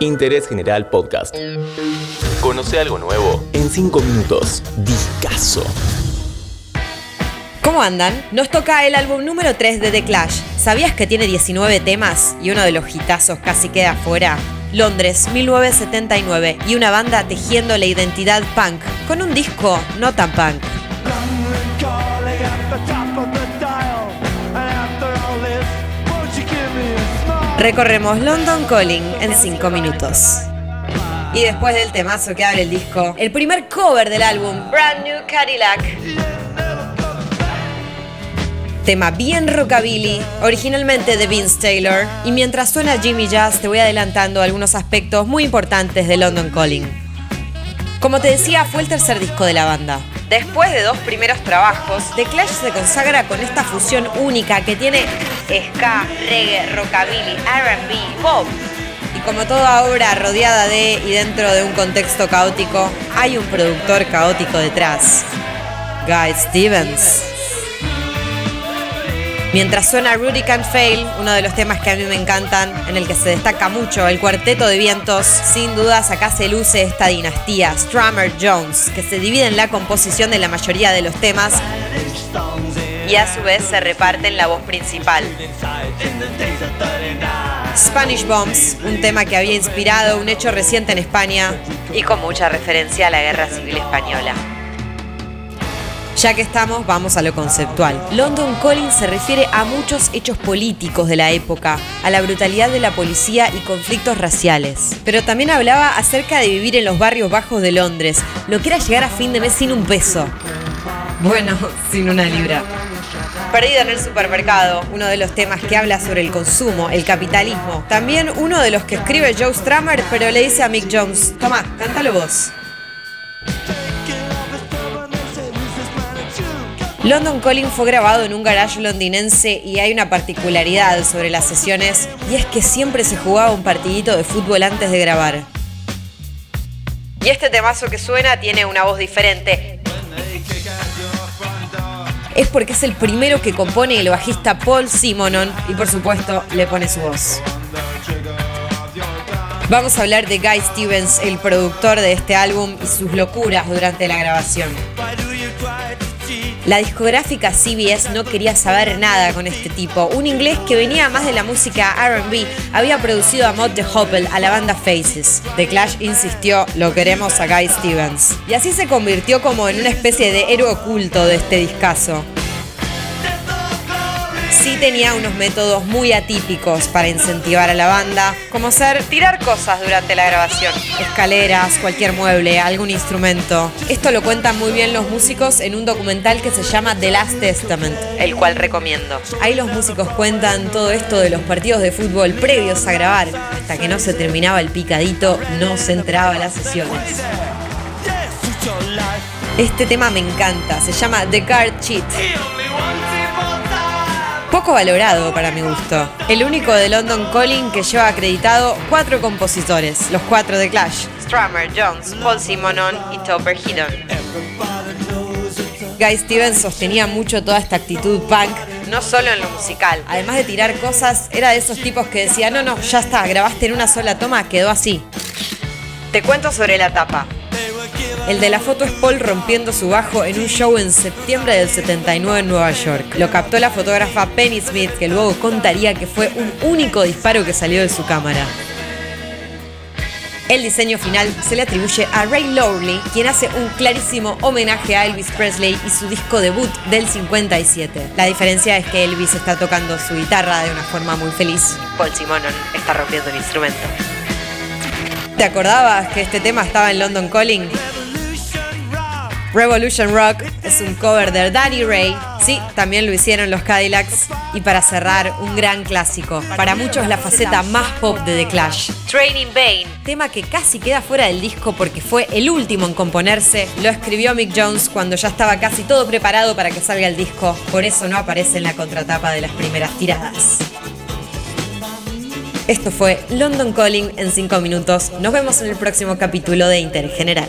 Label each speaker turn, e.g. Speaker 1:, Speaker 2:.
Speaker 1: Interés General Podcast. Conoce algo nuevo en 5 minutos. Discaso.
Speaker 2: ¿Cómo andan? Nos toca el álbum número 3 de The Clash. ¿Sabías que tiene 19 temas y uno de los hitazos casi queda fuera? Londres, 1979, y una banda tejiendo la identidad punk, con un disco no tan punk. Recorremos London Calling en 5 minutos. Y después del temazo que abre el disco, el primer cover del álbum, Brand New Cadillac. Tema bien rockabilly, originalmente de Vince Taylor. Y mientras suena Jimmy Jazz, te voy adelantando algunos aspectos muy importantes de London Calling. Como te decía, fue el tercer disco de la banda. Después de dos primeros trabajos, The Clash se consagra con esta fusión única que tiene ska, reggae, rockabilly, RB, pop. Y como toda obra rodeada de y dentro de un contexto caótico, hay un productor caótico detrás. Guy Stevens. Mientras suena Rudy Can't Fail, uno de los temas que a mí me encantan, en el que se destaca mucho el cuarteto de vientos, sin dudas acá se luce esta dinastía, Strummer Jones, que se divide en la composición de la mayoría de los temas y a su vez se reparten la voz principal. Spanish Bombs, un tema que había inspirado un hecho reciente en España y con mucha referencia a la Guerra Civil Española. Ya que estamos, vamos a lo conceptual. London Calling se refiere a muchos hechos políticos de la época, a la brutalidad de la policía y conflictos raciales. Pero también hablaba acerca de vivir en los barrios bajos de Londres, lo que era llegar a fin de mes sin un peso. Bueno, sin una libra. Perdida en el supermercado, uno de los temas que habla sobre el consumo, el capitalismo. También uno de los que escribe Joe Strummer, pero le dice a Mick Jones, toma, cántalo vos. London Calling fue grabado en un garage londinense y hay una particularidad sobre las sesiones y es que siempre se jugaba un partidito de fútbol antes de grabar. Y este temazo que suena tiene una voz diferente. Es porque es el primero que compone el bajista Paul Simonon y por supuesto le pone su voz. Vamos a hablar de Guy Stevens, el productor de este álbum y sus locuras durante la grabación. La discográfica CBS no quería saber nada con este tipo. Un inglés que venía más de la música RB había producido a Mod the Hopple, a la banda Faces. The Clash insistió, lo queremos a Guy Stevens. Y así se convirtió como en una especie de héroe oculto de este discazo sí tenía unos métodos muy atípicos para incentivar a la banda, como ser tirar cosas durante la grabación, escaleras, cualquier mueble, algún instrumento. Esto lo cuentan muy bien los músicos en un documental que se llama The Last Testament, el cual recomiendo. Ahí los músicos cuentan todo esto de los partidos de fútbol previos a grabar, hasta que no se terminaba el picadito, no se entraba a las sesiones. Este tema me encanta, se llama The Card Cheat poco valorado para mi gusto. El único de London Calling que lleva acreditado cuatro compositores, los cuatro de Clash. Strummer, Jones, Paul Simonon y Topper Headon. Guy Stevens sostenía mucho toda esta actitud punk, no solo en lo musical. Además de tirar cosas, era de esos tipos que decía, no, no, ya está, grabaste en una sola toma, quedó así. Te cuento sobre la tapa. El de la foto es Paul rompiendo su bajo en un show en septiembre del 79 en Nueva York. Lo captó la fotógrafa Penny Smith, que luego contaría que fue un único disparo que salió de su cámara. El diseño final se le atribuye a Ray Lowry, quien hace un clarísimo homenaje a Elvis Presley y su disco debut del 57. La diferencia es que Elvis está tocando su guitarra de una forma muy feliz. Paul Simonon está rompiendo el instrumento. ¿Te acordabas que este tema estaba en London Calling? Revolution Rock es un cover de Danny Ray. Sí, también lo hicieron los Cadillacs. Y para cerrar, un gran clásico. Para muchos la faceta más pop de The Clash. Training Bane, tema que casi queda fuera del disco porque fue el último en componerse. Lo escribió Mick Jones cuando ya estaba casi todo preparado para que salga el disco. Por eso no aparece en la contratapa de las primeras tiradas. Esto fue London Calling en 5 minutos. Nos vemos en el próximo capítulo de Interés General.